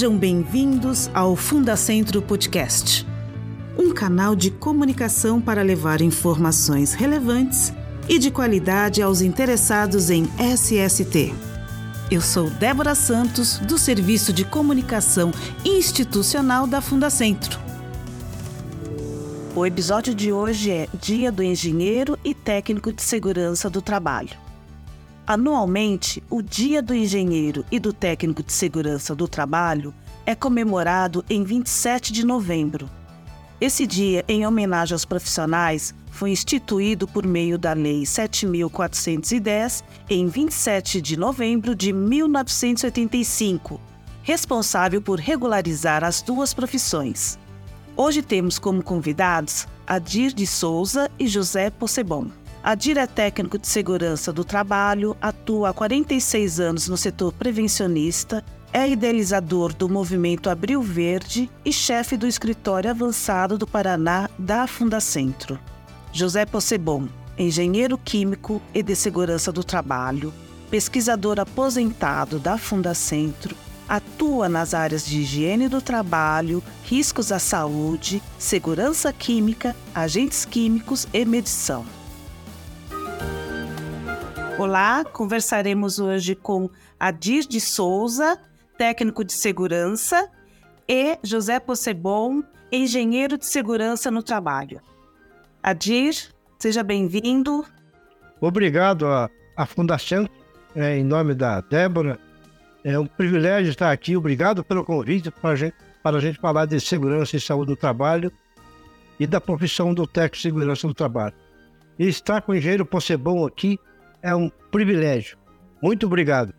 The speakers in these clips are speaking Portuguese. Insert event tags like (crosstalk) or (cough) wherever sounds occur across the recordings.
Sejam bem-vindos ao Fundacentro Podcast, um canal de comunicação para levar informações relevantes e de qualidade aos interessados em SST. Eu sou Débora Santos, do Serviço de Comunicação Institucional da Fundacentro. O episódio de hoje é Dia do Engenheiro e Técnico de Segurança do Trabalho. Anualmente, o Dia do Engenheiro e do Técnico de Segurança do Trabalho é comemorado em 27 de novembro. Esse dia, em homenagem aos profissionais, foi instituído por meio da Lei 7.410 em 27 de novembro de 1985, responsável por regularizar as duas profissões. Hoje temos como convidados Adir de Souza e José Possebon. Adir é técnico de segurança do trabalho, atua há 46 anos no setor prevencionista, é idealizador do movimento Abril Verde e chefe do escritório avançado do Paraná da Fundacentro. José Possebon, engenheiro químico e de segurança do trabalho, pesquisador aposentado da Fundacentro, atua nas áreas de higiene do trabalho, riscos à saúde, segurança química, agentes químicos e medição. Olá, conversaremos hoje com Adir de Souza, técnico de segurança, e José Possebon, engenheiro de segurança no trabalho. Adir, seja bem-vindo. Obrigado à, Fundação, é, em nome da Débora. É um privilégio estar aqui. Obrigado pelo convite para, gente, para a gente falar de segurança e saúde do trabalho e da profissão do técnico de segurança do trabalho. E estar com o engenheiro Possebon aqui é um privilégio. Muito obrigado.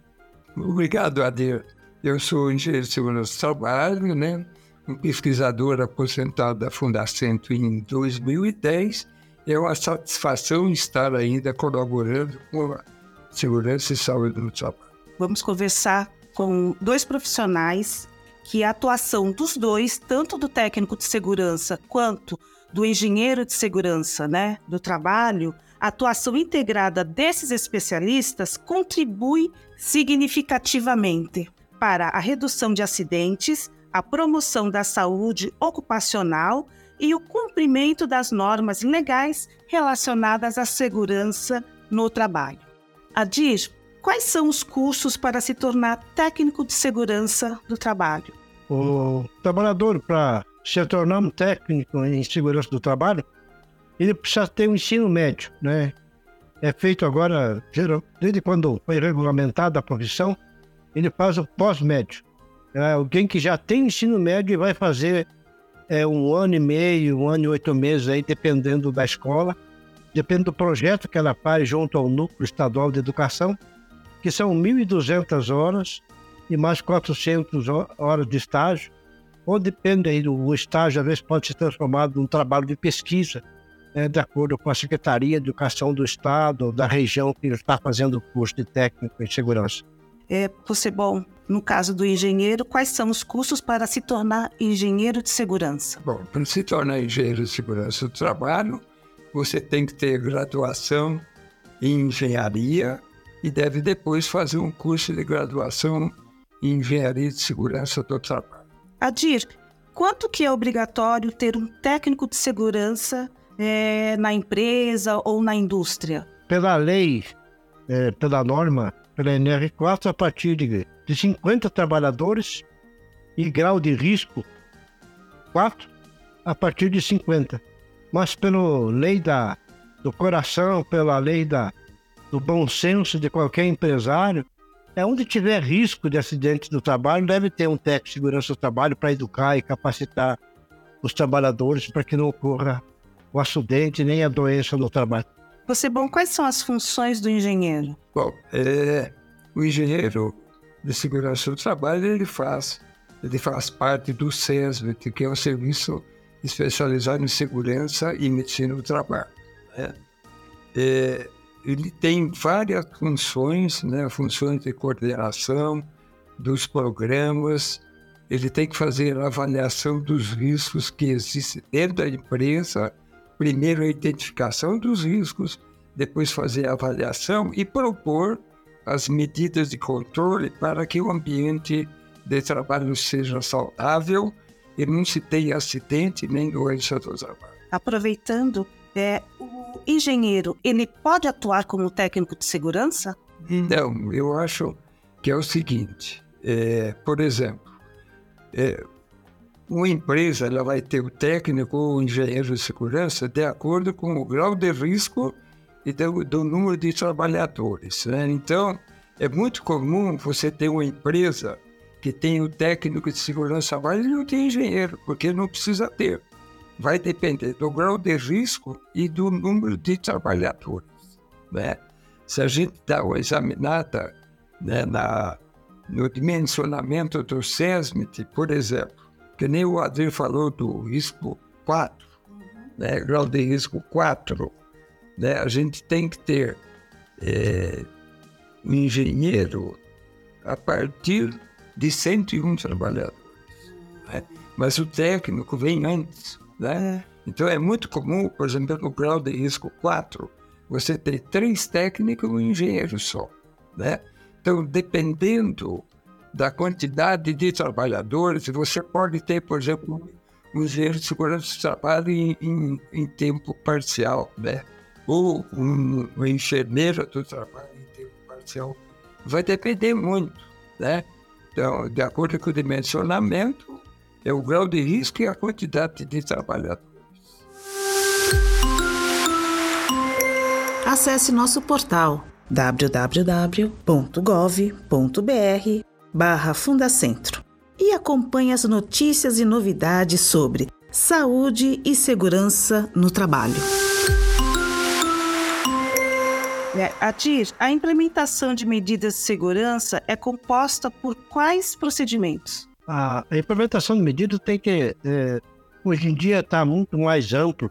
Obrigado, Adir. Eu sou engenheiro de segurança do trabalho, né? um pesquisador aposentado da Fundacentro em 2010. É uma satisfação estar ainda colaborando com a segurança e saúde do trabalho. Vamos conversar com dois profissionais que a atuação dos dois, tanto do técnico de segurança quanto do engenheiro de segurança né, do trabalho, a atuação integrada desses especialistas contribui significativamente para a redução de acidentes, a promoção da saúde ocupacional e o cumprimento das normas legais relacionadas à segurança no trabalho. Adir, quais são os cursos para se tornar técnico de segurança do trabalho? O trabalhador, para se tornar um técnico em segurança do trabalho, ele precisa ter um ensino médio, né? É feito agora, desde quando foi regulamentada a profissão, ele faz o pós-médio. É alguém que já tem ensino médio e vai fazer é, um ano e meio, um ano e oito meses aí, dependendo da escola, depende do projeto que ela faz junto ao Núcleo Estadual de Educação, que são 1.200 horas e mais 400 horas de estágio, ou depende aí do estágio, às vezes pode se transformar num trabalho de pesquisa, é, de acordo com a Secretaria de Educação do Estado, da região que está fazendo o curso de técnico em segurança. É, você, bom, no caso do engenheiro, quais são os cursos para se tornar engenheiro de segurança? Bom, para se tornar engenheiro de segurança do trabalho, você tem que ter graduação em engenharia e deve depois fazer um curso de graduação em engenharia de segurança do trabalho. Adir, quanto que é obrigatório ter um técnico de segurança é, na empresa ou na indústria? Pela lei, é, pela norma, pela NR4, a partir de, de 50 trabalhadores e grau de risco 4 a partir de 50. Mas pela lei da, do coração, pela lei da, do bom senso de qualquer empresário, é onde tiver risco de acidente do trabalho, deve ter um técnico de segurança do trabalho para educar e capacitar os trabalhadores para que não ocorra o acidente nem a doença no trabalho. Você, bom, quais são as funções do engenheiro? Bom, é, o engenheiro de segurança do trabalho, ele faz, ele faz parte do SESVET, que é um serviço especializado em segurança e medicina do trabalho. Né? É, ele tem várias funções, né, funções de coordenação dos programas, ele tem que fazer a avaliação dos riscos que existem dentro da empresa primeiro a identificação dos riscos, depois fazer a avaliação e propor as medidas de controle para que o ambiente de trabalho seja saudável e não se tenha acidente nem doença do trabalho. Aproveitando, é, o engenheiro, ele pode atuar como técnico de segurança? Não, eu acho que é o seguinte, é, por exemplo, é, uma empresa ela vai ter o técnico ou o engenheiro de segurança de acordo com o grau de risco e do, do número de trabalhadores. Né? Então, é muito comum você ter uma empresa que tem o técnico de segurança, mas não tem engenheiro, porque não precisa ter. Vai depender do grau de risco e do número de trabalhadores. Né? Se a gente dá uma examinada né, na, no dimensionamento do SESMIT, por exemplo, que nem o Adri falou do risco 4, né, grau de risco 4, né, a gente tem que ter é, um engenheiro a partir de 101 trabalhadores. Né? Mas o técnico vem antes. Né? É. Então é muito comum, por exemplo, no grau de risco 4, você ter três técnicos e um engenheiro só. Né? Então, dependendo da quantidade de trabalhadores, você pode ter, por exemplo, um engenheiro de segurança de trabalho em, em, em tempo parcial. Né? ou um, uma enfermeira do trabalho em tempo parcial. Vai depender muito, né? Então, de acordo com o dimensionamento, é o grau de risco e a quantidade de trabalhadores. Acesse nosso portal www.gov.br barra Fundacentro e acompanhe as notícias e novidades sobre saúde e segurança no trabalho. É, Adir, a implementação de medidas de segurança é composta por quais procedimentos? A, implementação de medidas tem que, é, hoje em dia, está muito mais amplo,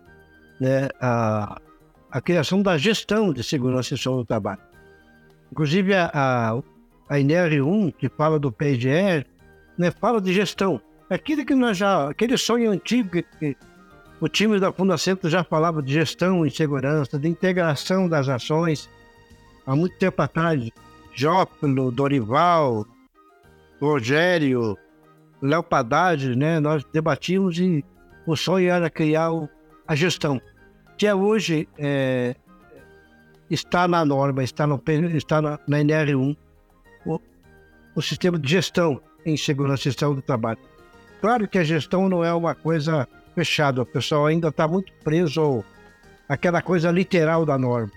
né, a, a criação da gestão de segurança e saúde do trabalho. Inclusive, a, a, a INR1, que fala do PGE, né, fala de gestão. Aquilo que nós já, aquele sonho antigo que, que o time da Fundação já falava de gestão e segurança, de integração das ações. Há muito tempo atrás, Jópilo, Dorival, Rogério, Léo né? Nós debatíamos e o sonho era criar o, a gestão, que é hoje é, está na norma, está, no, está na, na NR1, o, o sistema de gestão em segurança e saúde do trabalho. Claro que a gestão não é uma coisa fechado. O pessoal ainda está muito preso àquela coisa literal da norma.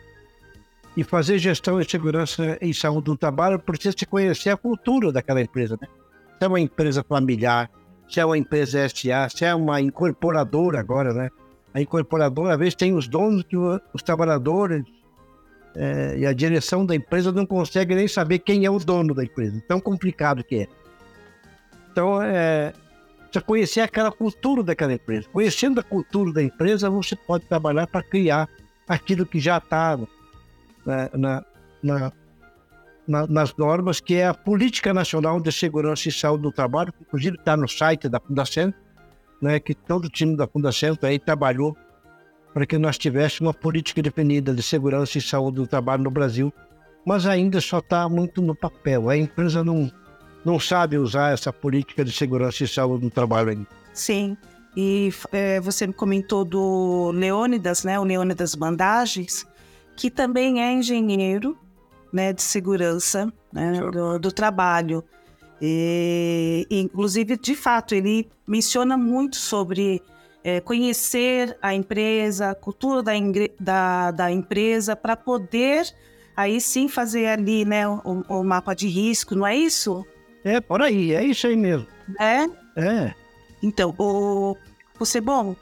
E fazer gestão e segurança em saúde do trabalho precisa se conhecer a cultura daquela empresa. Né? Se é uma empresa familiar, se é uma empresa SA, se é uma incorporadora agora, né? A incorporadora, às vezes, tem os donos que os trabalhadores é, e a direção da empresa não consegue nem saber quem é o dono da empresa. Tão complicado que é. Então, é, precisa conhecer aquela cultura daquela empresa. Conhecendo a cultura da empresa, você pode trabalhar para criar aquilo que já está né, na, na, na, nas normas, que é a Política Nacional de Segurança e Saúde do Trabalho, que inclusive está no site da Fundação, né, que todo o time da Fundação aí trabalhou para que nós tivéssemos uma política definida de segurança e saúde do trabalho no Brasil, mas ainda só está muito no papel. A empresa não não sabe usar essa política de segurança e saúde no trabalho ainda. Sim. E é, você comentou do Leônidas, né? O Leônidas Bandagens, que também é engenheiro né, de segurança né, do, do, trabalho. E, inclusive, de fato, ele menciona muito sobre é, conhecer a empresa, a cultura da, da, da empresa, para poder aí sim fazer ali né, o, o mapa de risco, não é isso? É, por aí, é isso aí mesmo. É? É. Então, o, você bom,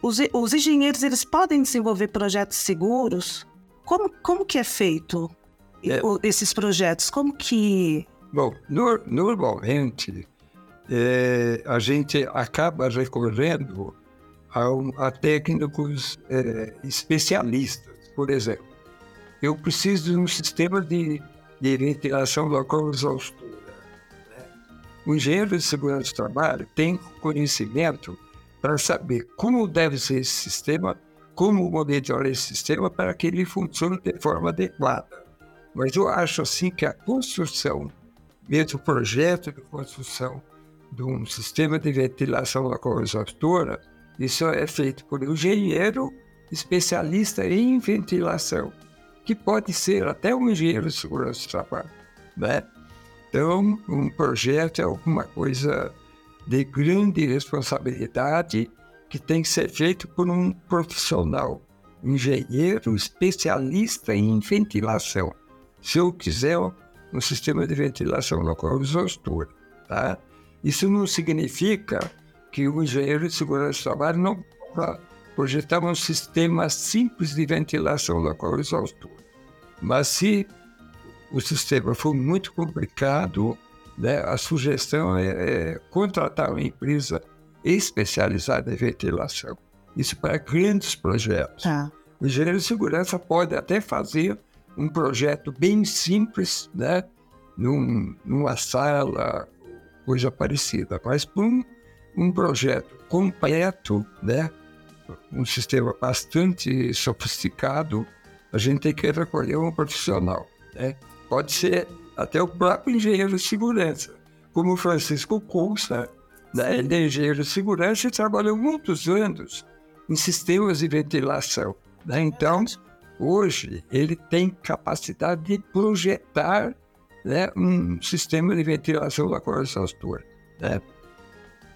os, os engenheiros eles podem desenvolver projetos seguros? Como, como que é feito é. esses projetos? Como que... Bom, no, normalmente é, a gente acaba recorrendo a, a técnicos é, especialistas. Por exemplo, eu preciso de um sistema de, de ventilação local exausto o engenheiro de segurança do trabalho tem conhecimento para saber como deve ser esse sistema, como monitorar esse sistema para que ele funcione de forma adequada. Mas eu acho assim que a construção mesmo projeto de construção de um sistema de ventilação exaustora, isso é feito por um engenheiro especialista em ventilação, que pode ser até um engenheiro de segurança do trabalho. Né? Então, um projeto é alguma coisa de grande responsabilidade que tem que ser feito por um profissional, engenheiro especialista em ventilação. Se eu quiser um sistema de ventilação local exaustor, tá? Isso não significa que o engenheiro de segurança do trabalho não projetar um sistema simples de ventilação local exaustor. Mas se o sistema for muito complicado, né, a sugestão é, é contratar uma empresa especializada em ventilação. Isso para grandes projetos. Tá. O engenheiro de segurança pode até fazer um projeto bem simples, né, num, numa sala, coisa parecida, mas para um, um projeto completo, né, um sistema bastante sofisticado, a gente tem que recolher um profissional. Né? Pode ser até o próprio engenheiro de segurança, como o Francisco Costa. Né? Ele é engenheiro de segurança e trabalhou muitos anos em sistemas de ventilação. Né? Então, hoje, ele tem capacidade de projetar né, um sistema de ventilação da exaustor. Né?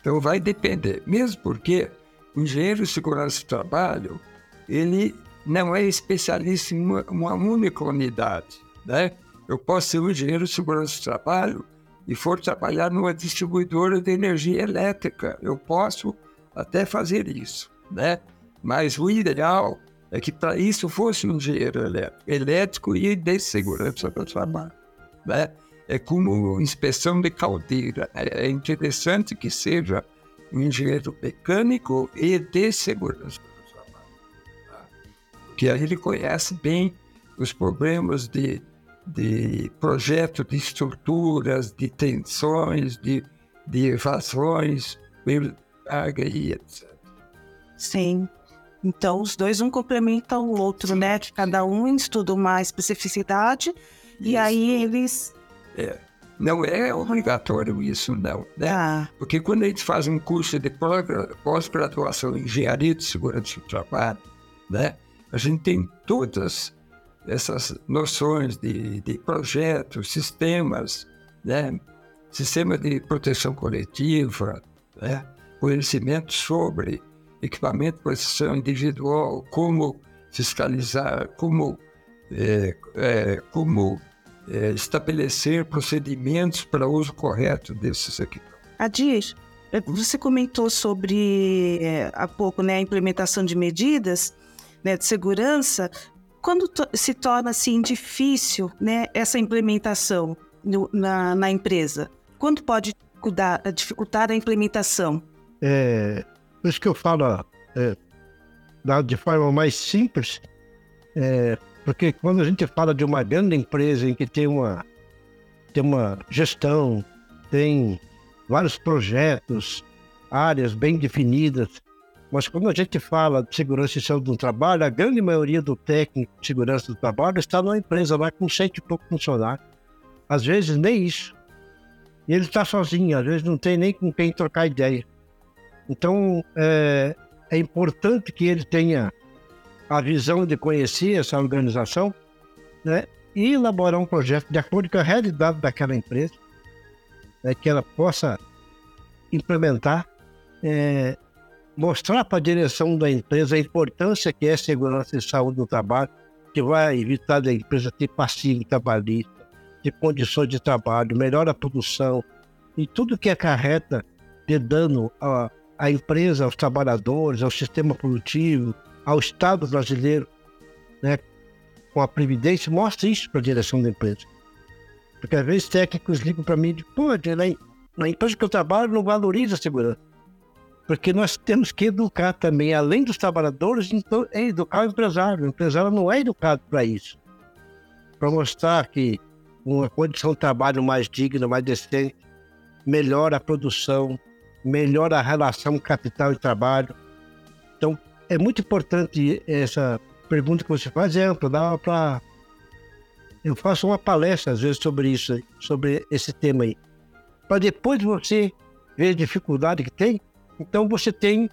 Então, vai depender, mesmo porque o engenheiro de segurança do trabalho, ele não é especialista em uma, uma única unidade, né? Eu posso ser um engenheiro de segurança do trabalho e for trabalhar numa distribuidora de energia elétrica. Eu posso até fazer isso, né? Mas o ideal é que para isso fosse um engenheiro elétrico, elétrico e de segurança do trabalho, né? É como inspeção de caldeira. É interessante que seja um engenheiro mecânico e de segurança do trabalho. Tá? Porque aí ele conhece bem os problemas de, de projeto de estruturas, de tensões, de, de evasões, carga e etc. Sim. Então, os dois um complementa o outro, Sim. né? Cada um estuda uma especificidade Isso. e aí eles... É. Não é obrigatório isso, não. Né? Ah. Porque quando a gente faz um curso de pós-graduação em engenharia de segurança do trabalho, né, a gente tem todas essas noções de, de projetos, sistemas, né, sistema de proteção coletiva, né, conhecimento sobre equipamento de proteção individual, como fiscalizar, como, é, é, como é, estabelecer procedimentos para uso correto desses equipamentos. Adir, é, você comentou sobre é, há pouco né, a implementação de medidas né, de segurança. Quando se torna assim difícil né, essa implementação no, na, na, empresa? Quando pode dificultar, dificultar a implementação? É, por isso que eu falo é, de forma mais simples, é, porque quando a gente fala de uma grande empresa em que tem uma, tem uma gestão, tem vários projetos, áreas bem definidas, mas quando a gente fala de segurança e saúde do trabalho, a grande maioria do técnico de segurança do trabalho está numa empresa lá com cento e pouco funcionários. Às vezes nem isso. E ele está sozinho, às vezes não tem nem com quem trocar ideia. Então, é, é importante que ele tenha a visão de conhecer essa organização né, e elaborar um projeto de acordo com a realidade daquela empresa, né, que ela possa implementar, é, mostrar para a direção da empresa a importância que é segurança e saúde no trabalho, que vai evitar da empresa ter passivo trabalhista, ter condições de trabalho, melhora a produção e tudo que acarreta de dano à, à empresa, aos trabalhadores, ao sistema produtivo, ao Estado brasileiro, né, com a Previdência, mostra isso para a direção da empresa. Porque às vezes técnicos ligam para mim e dizem, pô, na empresa que eu trabalho não valoriza a segurança. Porque nós temos que educar também, além dos trabalhadores, então, é educar o empresário. O empresário não é educado para isso. Para mostrar que uma condição de trabalho mais digna, mais decente, melhora a produção, melhora a relação capital e trabalho. Então, é muito importante essa pergunta que você faz, é ampla, dá para eu faço uma palestra às vezes sobre isso, sobre esse tema aí. Para depois você ver a dificuldade que tem, então você tem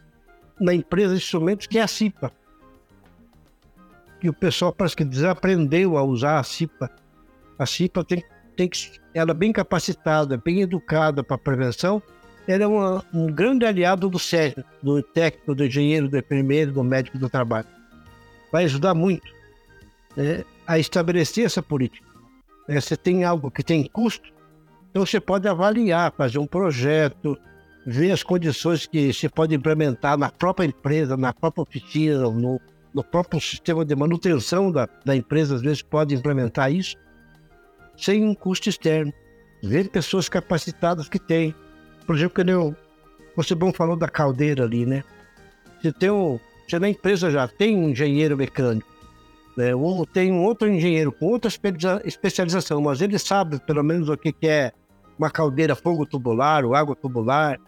na empresa instrumentos que é a CIPA. Que o pessoal parece que desaprendeu a usar a CIPA. A CIPA tem, tem que, ela é bem capacitada, bem educada para prevenção. Ela é uma, um grande aliado do SEG, do técnico, do engenheiro, do enfermeiro, do médico do trabalho. Vai ajudar muito né, a estabelecer essa política. É, você tem algo que tem custo, então você pode avaliar, fazer um projeto, ver as condições que se pode implementar na própria empresa, na própria oficina, no, no próprio sistema de manutenção da, da empresa, às vezes pode implementar isso, sem um custo externo. Ver pessoas capacitadas que têm. Por exemplo, quando eu, você bom falou da caldeira ali, né? Você tem um, você na empresa já tem um engenheiro mecânico, né? ou tem um outro engenheiro com outra especialização, mas ele sabe pelo menos o que, que é uma caldeira fogo tubular ou água tubular,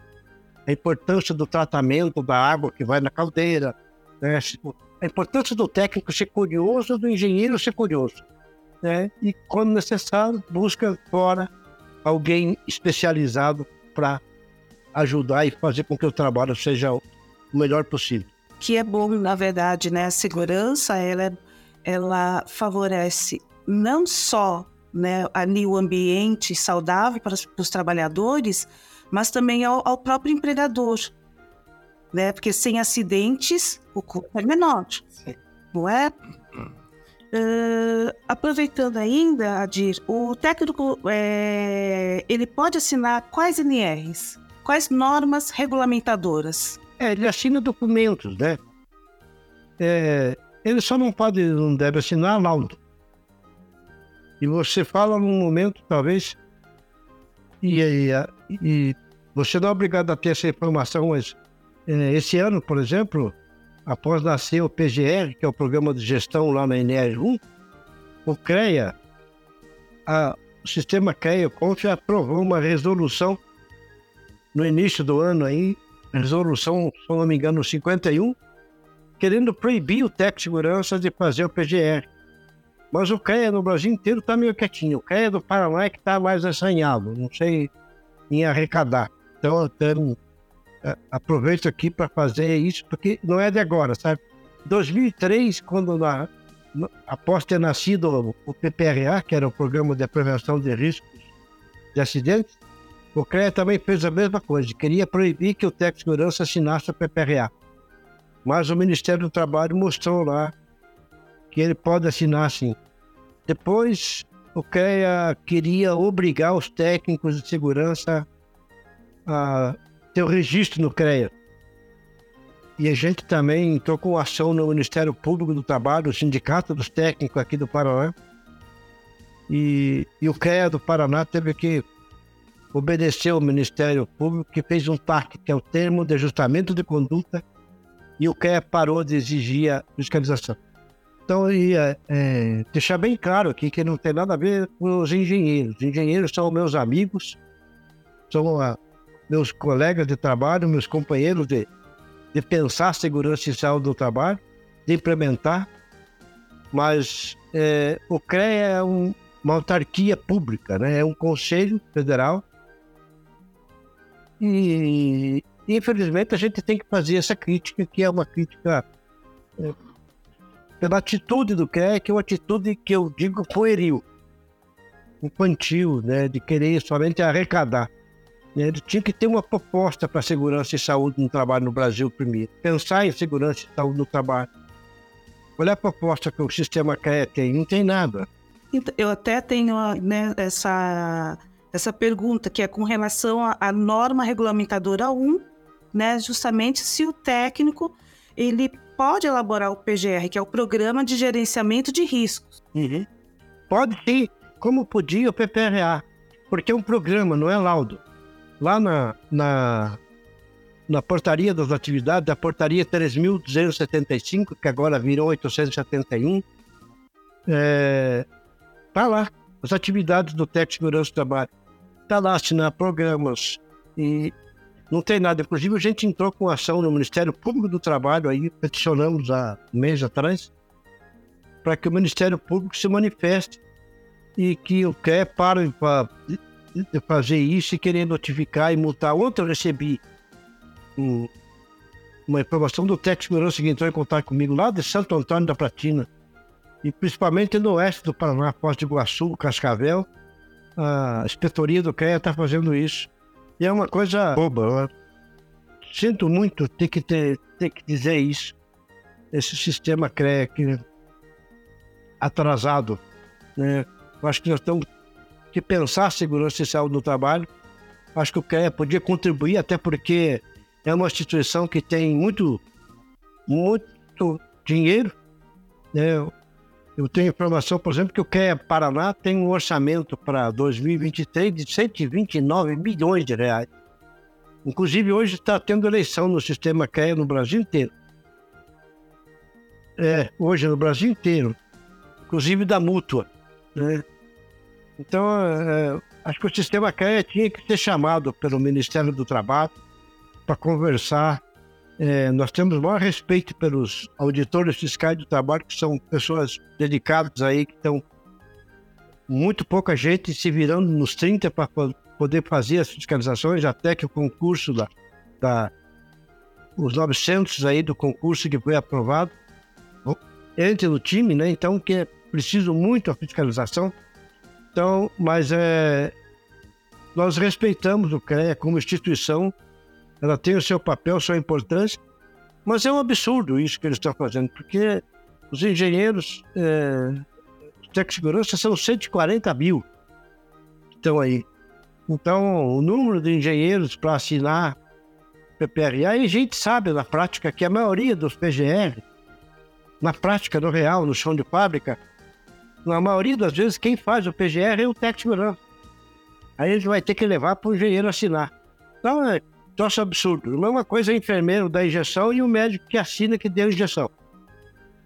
a importância do tratamento da água que vai na caldeira, né? a importância do técnico ser curioso, do engenheiro ser curioso. Né? E, quando necessário, busca fora alguém especializado para ajudar e fazer com que o trabalho seja o melhor possível. Que é bom, na verdade, né? A segurança, ela, ela favorece não só né, ali o ambiente saudável para os, para os trabalhadores, mas também ao, ao, próprio empregador, né? Porque sem acidentes o custo é menor, Sim. não é? Uh, aproveitando ainda, Adir, o técnico é, ele pode assinar quais NRs? Quais normas regulamentadoras? É, ele assina documentos, né? É, ele só não pode, não deve assinar laudo. E você fala num momento, talvez, e, e, e você não é obrigado a ter essa informação, mas é, esse ano, por exemplo, após nascer o PGR, que é o Programa de Gestão lá na NR1, o CREA, a, o sistema CREA Conf aprovou uma resolução no início do ano aí, resolução, se não me engano, 51, querendo proibir o técnico de segurança de fazer o PGR. Mas o CREA no Brasil inteiro está meio quietinho. O CREA do Paraná é que está mais assanhado, não sei em arrecadar. Então, aproveito aqui para fazer isso, porque não é de agora, sabe? 2003, quando na, após ter nascido o PPRA, que era o Programa de Prevenção de Riscos de Acidentes, o CREA também fez a mesma coisa, queria proibir que o técnico de segurança assinasse o PPRA. Mas o Ministério do Trabalho mostrou lá que ele pode assinar sim. Depois, o CREA queria obrigar os técnicos de segurança a ter o registro no CREA. E a gente também entrou com ação no Ministério Público do Trabalho, o Sindicato dos Técnicos aqui do Paraná. E, e o CREA do Paraná teve que obedecer ao Ministério Público, que fez um TAC, que é o termo de ajustamento de conduta, e o CREA parou de exigir a fiscalização. Então, eu ia é, deixar bem claro aqui que não tem nada a ver com os engenheiros. Os engenheiros são meus amigos, são a, meus colegas de trabalho, meus companheiros de, de pensar segurança e saúde do trabalho, de implementar. Mas é, o CREA é um, uma autarquia pública, né? é um conselho federal. E, infelizmente, a gente tem que fazer essa crítica, que é uma crítica. É, pela atitude do CREA, que é uma atitude que eu digo pueril, infantil, né, de querer somente arrecadar. Ele tinha que ter uma proposta para segurança e saúde no trabalho no Brasil primeiro. Pensar em segurança e saúde no trabalho. Qual é a proposta que o sistema CREA tem? Não tem nada. Então, eu até tenho né, essa, essa pergunta, que é com relação à norma regulamentadora 1, né, justamente se o técnico ele pode elaborar o PGR, que é o Programa de Gerenciamento de Riscos. Uhum. Pode sim, como podia o PPRA, porque é um programa, não é laudo. Lá na, na, na portaria das atividades, a portaria 3.275, que agora virou 871, é, tá lá, as atividades do técnico de segurança do trabalho. Tá lá assinar programas e não tem nada. Inclusive, a gente entrou com ação no Ministério Público do Trabalho, aí peticionamos há um mês atrás, para que o Ministério Público se manifeste e que o CREA para de fazer isso e querer notificar e multar. Ontem eu recebi um, uma informação do técnico de que entrou em contato comigo lá de Santo Antônio da Platina, e principalmente no oeste do Paraná, Foz do Iguaçu, Cascavel, a inspetoria do CREA está fazendo isso. E é uma coisa boba. Sinto muito ter que, ter, ter que dizer isso. Esse sistema CREA que atrasado. Né? Eu acho que nós temos que pensar segurança e saúde no trabalho. Acho que o CREA podia contribuir, até porque é uma instituição que tem muito, muito dinheiro. Né? Eu tenho informação, por exemplo, que o CREA Paraná tem um orçamento para 2023 de 129 milhões de reais. Inclusive, hoje está tendo eleição no sistema CREA no Brasil inteiro. É, hoje no Brasil inteiro. Inclusive da mútua. Né? Então, é, acho que o sistema CREA tinha que ser chamado pelo Ministério do Trabalho para conversar. É, nós temos maior respeito pelos auditores fiscais do trabalho, que são pessoas dedicadas aí, que estão muito pouca gente se virando nos 30 para poder fazer as fiscalizações, até que o concurso da, da os 900 aí do concurso que foi aprovado entre no time, né? Então que é preciso muito a fiscalização. Então, mas é nós respeitamos o CREA como instituição ela tem o seu papel, sua importância, mas é um absurdo isso que eles estão fazendo, porque os engenheiros é, de segurança são 140 mil que estão aí. Então, o número de engenheiros para assinar PPRA, a gente sabe na prática que a maioria dos PGR, na prática, no real, no chão de fábrica, na maioria das vezes, quem faz o PGR é o técnico de segurança. Aí ele vai ter que levar para o engenheiro assinar. Então, é, troço absurdo. A mesma coisa é o enfermeiro da injeção e o médico que assina que deu a injeção.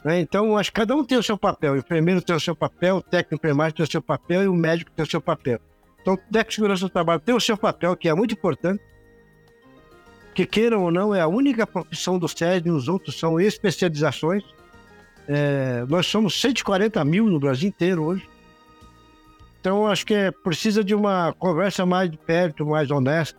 Né? Então, acho que cada um tem o seu papel. O enfermeiro tem o seu papel, o técnico enfermagem tem o seu papel e o médico tem o seu papel. Então, o técnico de segurança do trabalho tem o seu papel, que é muito importante. Que queiram ou não, é a única profissão do SESD, os outros são especializações. É, nós somos 140 mil no Brasil inteiro hoje. Então, acho que é, precisa de uma conversa mais de perto, mais honesta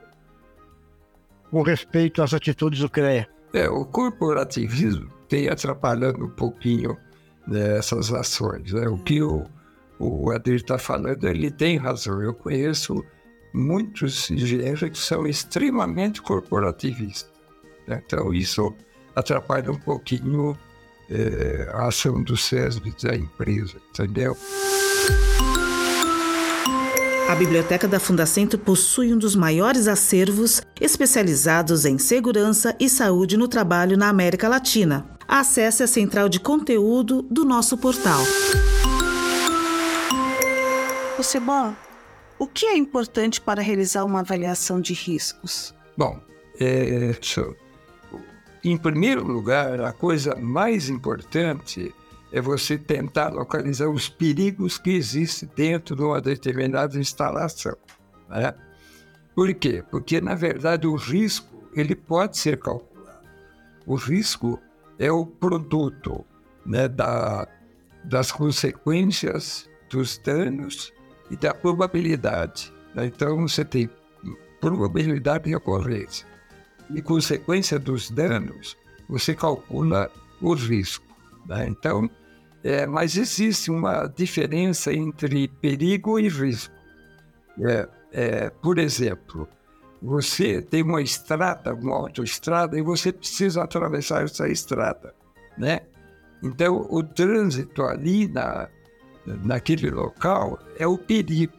com respeito às atitudes do CREA? É, o corporativismo tem atrapalhando um pouquinho né, essas ações. Né? O que o, o Adir está falando, ele tem razão. Eu conheço muitos engenheiros que são extremamente corporativistas. Né? Então, isso atrapalha um pouquinho é, a ação do SESB da empresa, entendeu? A Biblioteca da Fundacentro possui um dos maiores acervos especializados em segurança e saúde no trabalho na América Latina. Acesse a central de conteúdo do nosso portal. Você bom, o que é importante para realizar uma avaliação de riscos? Bom, é, em primeiro lugar, a coisa mais importante é você tentar localizar os perigos que existem dentro de uma determinada instalação. Né? Por quê? Porque, na verdade, o risco ele pode ser calculado. O risco é o produto né, da, das consequências dos danos e da probabilidade. Né? Então, você tem probabilidade de ocorrência. E consequência dos danos, você calcula o risco. Né? Então, é, mas existe uma diferença entre perigo e risco. É, é, por exemplo, você tem uma estrada, uma autoestrada, e você precisa atravessar essa estrada, né? Então, o trânsito ali na, naquele local é o perigo.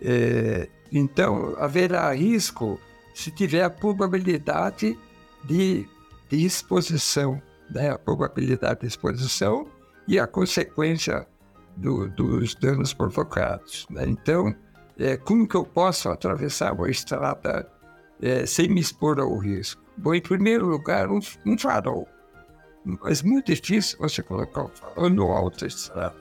É, então, haverá risco se tiver a probabilidade de, de exposição, né? A probabilidade de exposição e a consequência do, dos danos provocados. Né? Então, é, como que eu posso atravessar uma estrada é, sem me expor ao risco? Bom, em primeiro lugar, um, um farol. Mas muito difícil você colocar um farol no alto estrada.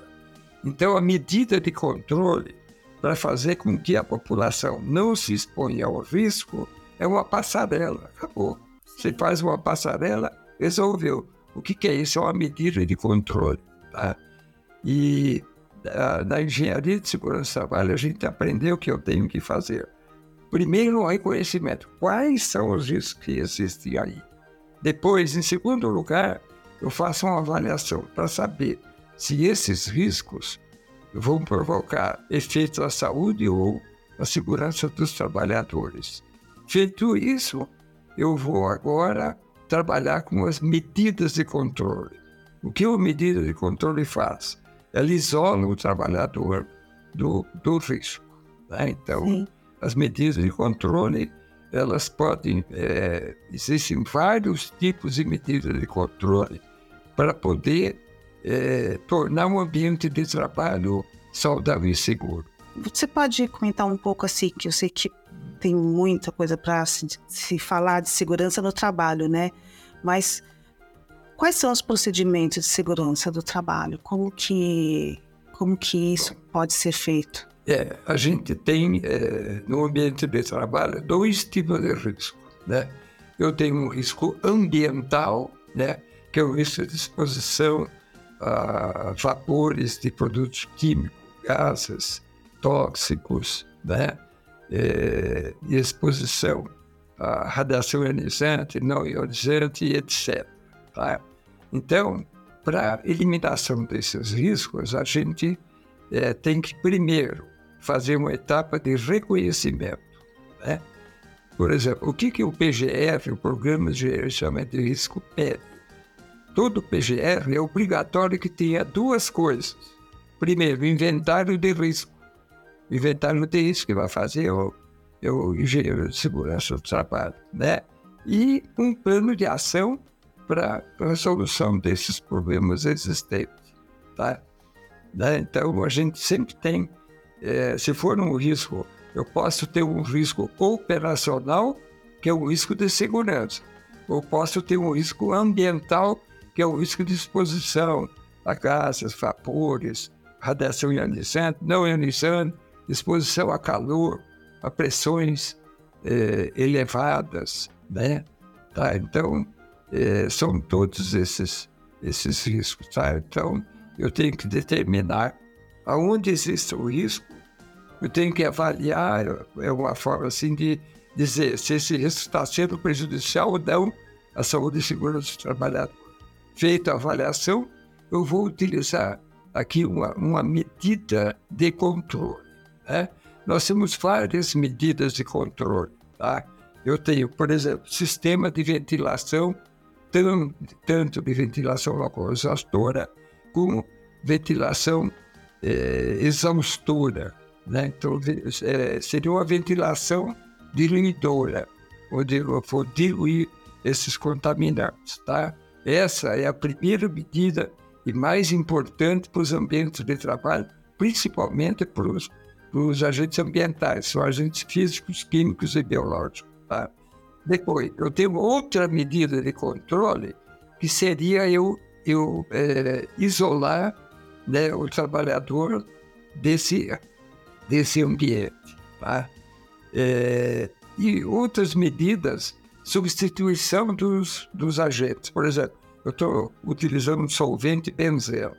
Então, a medida de controle para fazer com que a população não se exponha ao risco é uma passarela. Acabou. Você faz uma passarela, resolveu. O que, que é isso? É uma medida de controle. Tá? E na engenharia de segurança do trabalho, a gente aprendeu que eu tenho que fazer. Primeiro, o reconhecimento. Quais são os riscos que existem aí? Depois, em segundo lugar, eu faço uma avaliação para saber se esses riscos vão provocar efeitos à saúde ou à segurança dos trabalhadores. Feito isso, eu vou agora trabalhar com as medidas de controle. O que a medida de controle faz? Ela isola o trabalhador do, do risco. Né? Então, Sim. as medidas de controle elas podem. É, existem vários tipos de medidas de controle para poder é, tornar um ambiente de trabalho saudável e seguro. Você pode comentar um pouco assim, que eu sei que tem muita coisa para se, se falar de segurança no trabalho, né? Mas quais são os procedimentos de segurança do trabalho? Como que, como que isso pode ser feito? É, a gente tem é, no ambiente de trabalho dois tipos de risco, né? Eu tenho um risco ambiental, né? Que é o risco de exposição a vapores de produtos químicos, gases tóxicos, né? É, e exposição a radiação ionizante, não ionizante, etc. Tá? Então, para eliminação desses riscos, a gente é, tem que primeiro fazer uma etapa de reconhecimento. Né? Por exemplo, o que, que o PGR, o Programa de Gerenciamento de Risco, pede? Todo PGR é obrigatório que tenha duas coisas. Primeiro, inventário de risco. Inventário de risco que vai fazer o, o engenheiro de segurança do trabalho, né? E um plano de ação para a resolução desses problemas existentes, tá? Né? Então, a gente sempre tem é, se for um risco, eu posso ter um risco operacional, que é um risco de segurança, ou posso ter um risco ambiental, que é o risco de exposição a gases, vapores, radiação ionizante, não ionizante, exposição a calor, a pressões é, elevadas, né? Tá? Então, é, são todos esses, esses riscos, tá? Então, eu tenho que determinar aonde existe o risco eu tenho que avaliar, é uma forma assim de dizer se esse risco está sendo prejudicial ou não à saúde e segurança do trabalhador. Feita a avaliação, eu vou utilizar aqui uma, uma medida de controle. Né? Nós temos várias medidas de controle. Tá? Eu tenho, por exemplo, sistema de ventilação, tanto, de ventilação local exaustora, como ventilação eh, exaustora. Né? Então, é, seria uma ventilação diluidora, onde eu vou diluir esses contaminantes. Tá? Essa é a primeira medida e mais importante para os ambientes de trabalho, principalmente para os, os agentes ambientais, são agentes físicos, químicos e biológicos. Tá? Depois, eu tenho outra medida de controle, que seria eu, eu é, isolar né, o trabalhador desse desse ambiente. Tá? É, e outras medidas, substituição dos, dos agentes. Por exemplo, eu estou utilizando um solvente benzeno.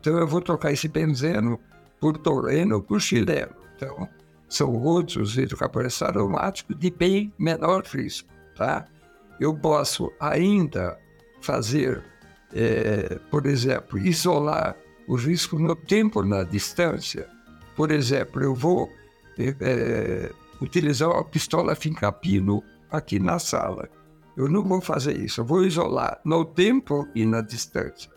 Então eu vou trocar esse benzeno por toleno ou por xileno. Então, são outros hidrocarburantes aromáticos de bem menor risco. Tá? Eu posso ainda fazer, é, por exemplo, isolar o risco no tempo na distância por exemplo, eu vou é, utilizar uma pistola fincapino aqui na sala. Eu não vou fazer isso, eu vou isolar no tempo e na distância.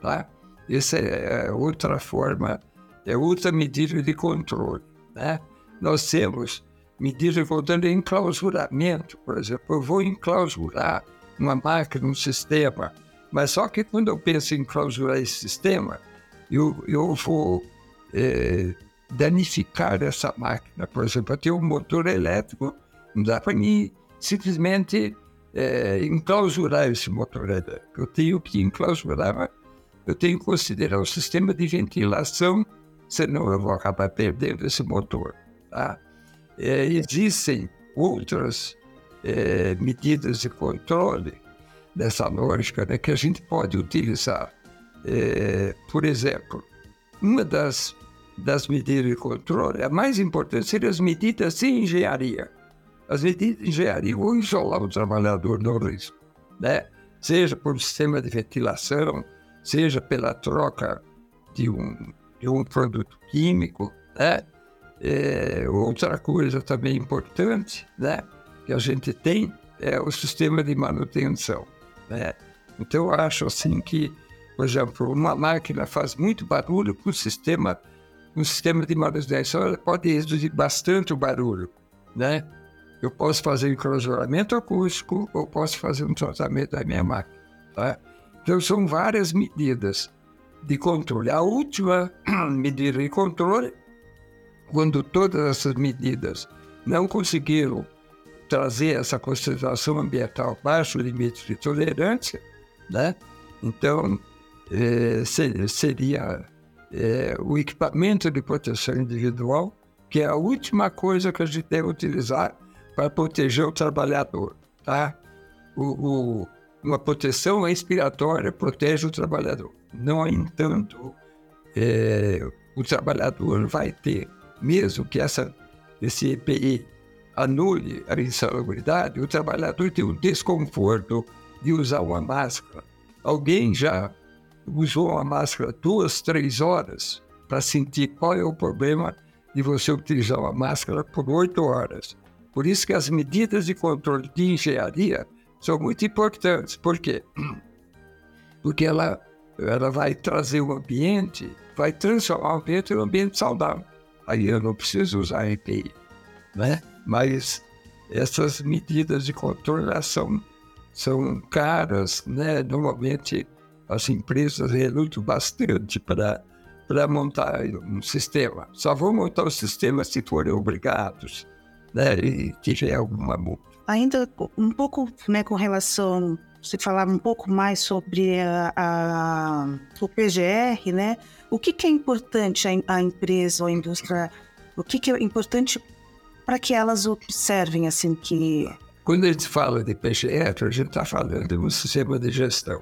Tá? Essa é outra forma, é outra medida de controle. Né? Nós temos medidas de controle de enclausuramento, por exemplo. Eu vou enclausurar uma máquina, um sistema, mas só que quando eu penso em clausurar esse sistema, eu, eu vou é, danificar essa máquina. Por exemplo, eu tenho um motor elétrico, não dá para mim simplesmente é, enclausurar esse motor elétrico. Eu tenho que enclausurar, eu tenho que considerar o sistema de ventilação, senão eu vou acabar perdendo esse motor. Tá? É, existem outras é, medidas de controle dessa lógica né, que a gente pode utilizar. É, por exemplo, uma das, das medidas de controle, a mais importante, seriam as medidas de engenharia. As medidas de engenharia vão isolar o trabalhador do risco, né? seja por sistema de ventilação, seja pela troca de um, de um produto químico, né? É, outra coisa também importante, né, que a gente tem é o sistema de manutenção, né? Então eu acho assim que, por exemplo, uma máquina faz muito barulho com o sistema, um sistema de manutenção ela pode reduzir bastante o barulho, né? Eu posso fazer enclausuramento acústico ou posso fazer um tratamento da minha máquina, tá? Então são várias medidas de controle. A última (clears throat) medida de controle, quando todas essas medidas não conseguiram trazer essa concentração ambiental abaixo do limite de tolerância, né? então é, seria é, o equipamento de proteção individual, que é a última coisa que a gente deve utilizar para proteger o trabalhador. Tá? O, o, uma proteção respiratória protege o trabalhador. No entanto, é, o trabalhador vai ter, mesmo que essa, esse EPI anule a insalubridade, o trabalhador tem o desconforto de usar uma máscara. Alguém já usou uma máscara duas, três horas para sentir qual é o problema de você utilizar uma máscara por oito horas. Por isso que as medidas de controle de engenharia são muito importantes. Por quê? (clears throat) Porque ela, ela vai trazer o ambiente, vai transformar o ambiente em um ambiente saudável. Aí eu não preciso usar EPI, né? Mas essas medidas de controle são, são caras, né? Normalmente as empresas relutam bastante para para montar um sistema. Só vão montar o sistema se forem obrigados, né? E tiver alguma multa. Ainda um pouco né, com relação, você falava um pouco mais sobre a, a, o PGR, né? O que, que é importante a, a, empresa ou a indústria, o que, que é importante para que elas observem assim que... Quando a gente fala de PGR, a gente está falando de um sistema de gestão.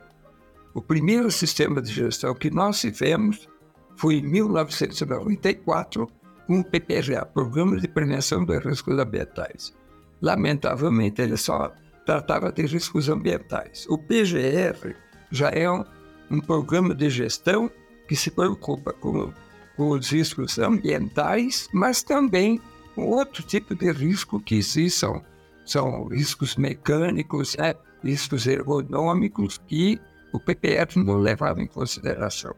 O primeiro sistema de gestão que nós tivemos foi em 1994 com o PPGA, Programa de Prevenção dos Riscos Ambientais. Lamentavelmente, ele só tratava de riscos ambientais. O PGR já é um, um programa de gestão que se preocupa com, com, os riscos ambientais, mas também com outro tipo de risco que existem, são, são riscos mecânicos, né? riscos ergonômicos que o PPR não levava em consideração.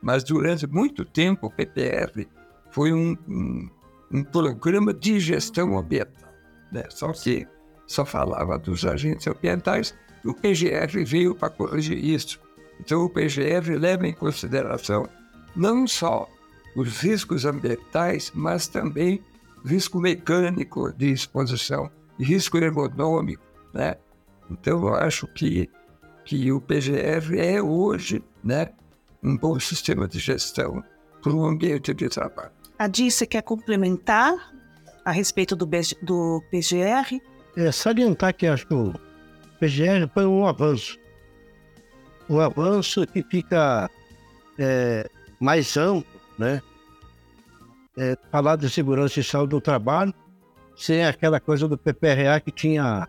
Mas durante muito tempo o PPR foi um, um, um programa de gestão ambiental né? só que só falava dos agentes ambientais, o PGR veio para corrigir isso. Então, o PGR leva em consideração não só os riscos ambientais, mas também risco mecânico de exposição, risco ergonômico, né? Então, eu acho que, que o PGR é hoje, né, um bom sistema de gestão para o ambiente de trabalho. A Di, quer complementar a respeito do, do PGR? É salientar que acho que o PGR foi um avanço. Um avanço que fica é, mais amplo, né? É, falar de segurança e saúde do trabalho, sem aquela coisa do PPRA que tinha.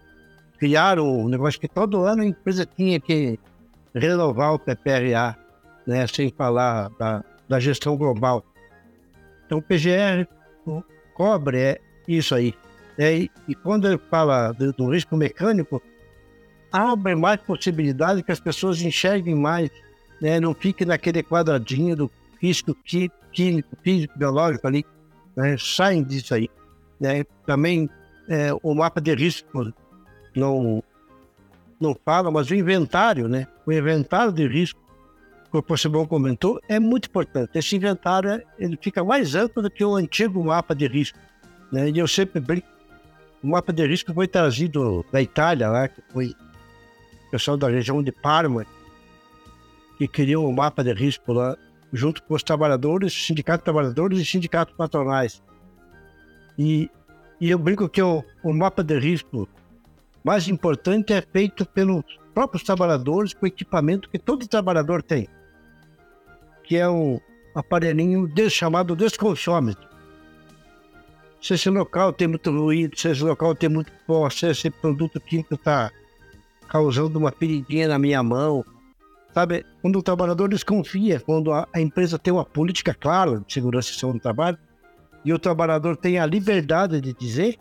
Criaram um negócio que todo ano a empresa tinha que renovar o PPRA, né? Sem falar da, da gestão global. Então o PGR cobre é isso aí. É, e, e quando ele fala do, do, risco mecânico, abre mais possibilidade que as pessoas enxerguem mais, né? não fique naquele quadradinho do risco químico, físico, biológico ali, né? saem disso aí. Né? Também é, o mapa de risco não, não fala, mas o inventário, né? o inventário de risco que o Possebon comentou, é muito importante. Esse inventário ele fica mais amplo do que o antigo mapa de risco. Né? E eu sempre brinco. O mapa de risco foi trazido da Itália, lá, que foi o pessoal da região de Parma, que criou o um mapa de risco lá, junto com os trabalhadores, sindicatos de trabalhadores e sindicatos patronais. E, e eu brinco que o, o mapa de risco mais importante é feito pelos próprios trabalhadores com equipamento que todo trabalhador tem que é um, aparelhinho chamado desconfiômetro. Se esse local tem muito ruído, se esse local tem muito pó, se esse produto químico está causando uma feridinha na minha mão. Sabe, quando o trabalhador desconfia, quando a, a empresa tem uma política clara de segurança e saúde do trabalho, e o trabalhador tem a liberdade de dizer,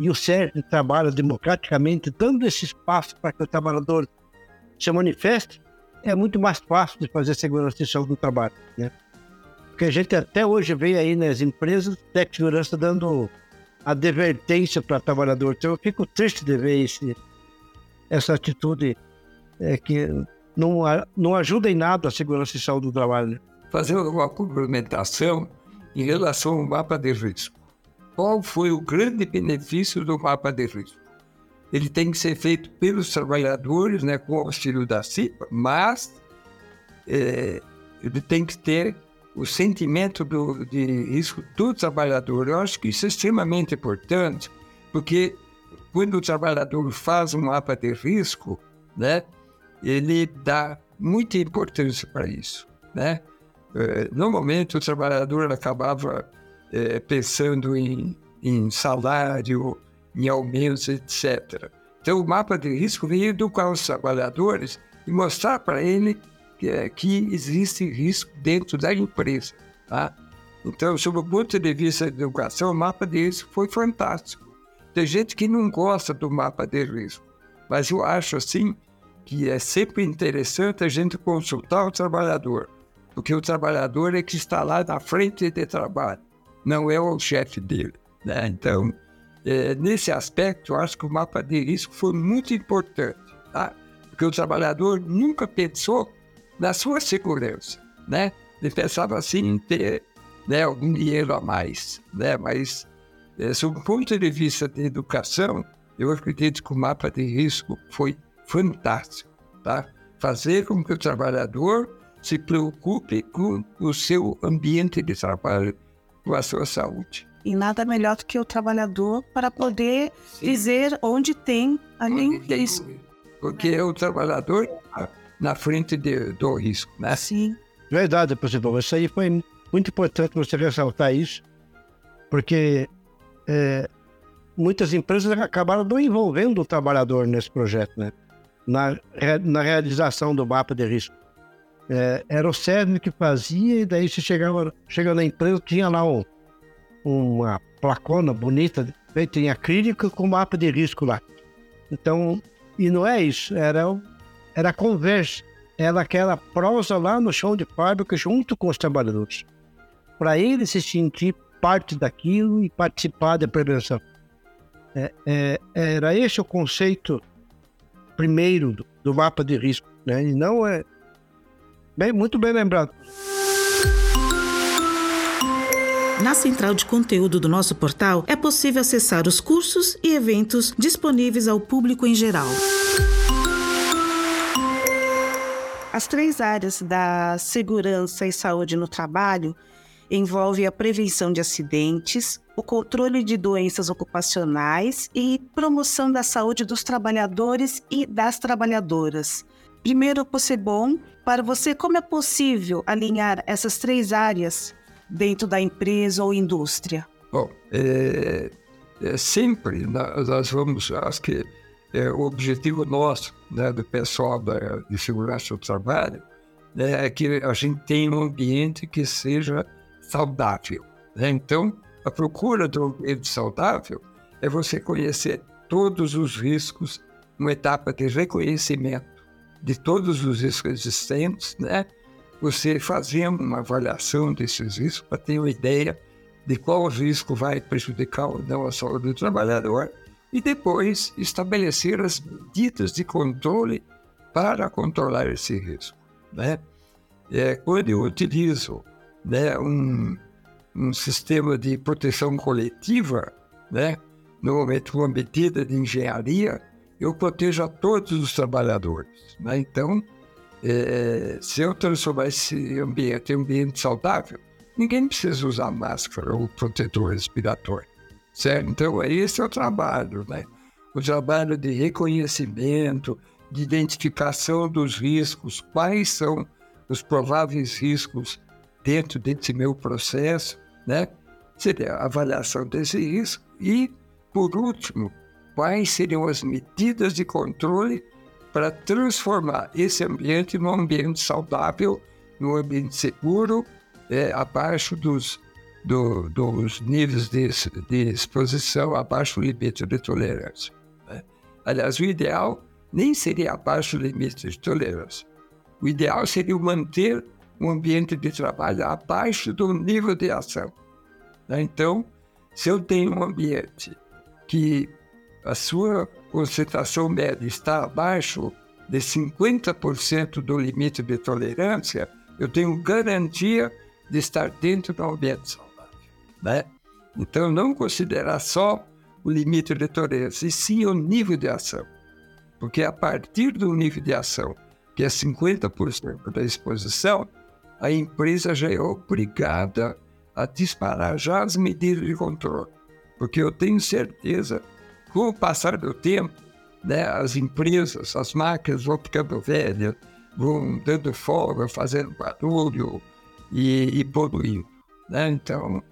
e o CERN trabalha democraticamente, dando esse espaço para que o trabalhador se manifeste, é muito mais fácil de fazer segurança e saúde do trabalho, né? Porque a gente até hoje vê aí nas empresas tech segurança dando advertência para trabalhador. Então eu fico triste de ver esse, essa atitude é, que não, não ajuda em nada a segurança e saúde do trabalho. Né? Fazer uma complementação em relação ao mapa de risco. Qual foi o grande benefício do mapa de risco? Ele tem que ser feito pelos trabalhadores, né, com o auxílio da CIPA, mas é, ele tem que ter o sentimento do, de risco do trabalhador. Eu acho que isso é extremamente importante, porque quando o trabalhador faz um mapa de risco, né, ele dá muita importância para isso, né? É, normalmente o trabalhador acabava é, pensando em, em salário, em aumentos, etc. Então, o mapa de risco veio educar os trabalhadores e mostrar para ele que, é, que existe risco dentro da empresa. Tá? Então, sob o ponto de vista da educação, o mapa de risco foi fantástico. Tem gente que não gosta do mapa de risco, mas eu acho assim que é sempre interessante a gente consultar o trabalhador, porque o trabalhador é que está lá na frente de trabalho, não é o chefe dele. Né? Então, é, nesse aspecto, eu acho que o mapa de risco foi muito importante, tá? porque o trabalhador nunca pensou na sua segurança, né? Ele pensava assim em ter né, algum dinheiro a mais, né? Mas, é, sob o ponto de vista da educação, eu acredito que o mapa de risco foi fantástico, tá? Fazer com que o trabalhador se preocupe com o seu ambiente de trabalho, com a sua saúde. E nada melhor do que o trabalhador para poder Sim. dizer onde tem além disso. Porque o trabalhador na frente de, do risco, né? Sim. Verdade, professor. Isso aí foi muito importante você ressaltar isso, porque é, muitas empresas acabaram não envolvendo o trabalhador nesse projeto, né? Na, na realização do mapa de risco. É, era o CERN que fazia, e daí você chegava, chegava na empresa, tinha lá um, uma placona bonita, feita em acrílico com mapa de risco lá. Então, e não é isso, era era conversa, era aquela prosa lá no chão de fábrica junto com os trabalhadores, para ele se sentir parte daquilo e participar da prevenção. É, é, era esse o conceito primeiro do, do, mapa de risco, né? E não é bem, muito bem lembrado. Na central de conteúdo do nosso portal é possível acessar os cursos e eventos disponíveis ao público em geral. As três áreas da segurança e saúde no trabalho envolvem a prevenção de acidentes, o controle de doenças ocupacionais e promoção da saúde dos trabalhadores e das trabalhadoras. Primeiro, bom para você, como é possível alinhar essas três áreas dentro da empresa ou indústria? Bom, é, é sempre nós vamos, acho que é, o objetivo nosso, né, do pessoal da, de segurança do trabalho, né, é que a gente tenha um ambiente que seja saudável. Né? Então, a procura do ambiente saudável é você conhecer todos os riscos, uma etapa de reconhecimento de todos os riscos existentes, né? Você fazer uma avaliação desses riscos para ter uma ideia de qual risco vai prejudicar ou não a saúde do trabalhador e depois estabelecer as medidas de controle para controlar esse risco. Né? É, quando eu utilizo né, um, um sistema de proteção coletiva, né, normalmente uma medida de engenharia, eu protejo a todos os trabalhadores. Né? Então, é, se eu transformar esse ambiente em um ambiente saudável, ninguém precisa usar máscara ou protetor respiratório. Certo? Então, esse é o trabalho, né? O trabalho de reconhecimento, de identificação dos riscos, quais são os prováveis riscos dentro desse meu processo, né? Seria a avaliação desse risco e, por último, quais seriam as medidas de controle para transformar esse ambiente num ambiente saudável, num ambiente seguro, é, abaixo dos, do, dos níveis de, de, exposição, abaixo do limite de tolerância. Né? Aliás, o ideal nem seria abaixo do limite de tolerância. O ideal seria manter um ambiente de trabalho abaixo do nível de ação. Né? Então, se eu tenho um ambiente que a sua concentração média está abaixo de 50% do limite de tolerância, eu tenho garantia de estar dentro do ambiente. Né? Então, não considerar só o limite de tolerância, e sim o nível de ação. Porque a partir do nível de ação, que é 50% da exposição, a empresa já é obrigada a disparar já as medidas de controle. Porque eu tenho certeza com o passar do tempo, né, as empresas, as máquinas vão ficando velhas, vão dando folga, fazendo barulho e, e poluindo. Né? Então,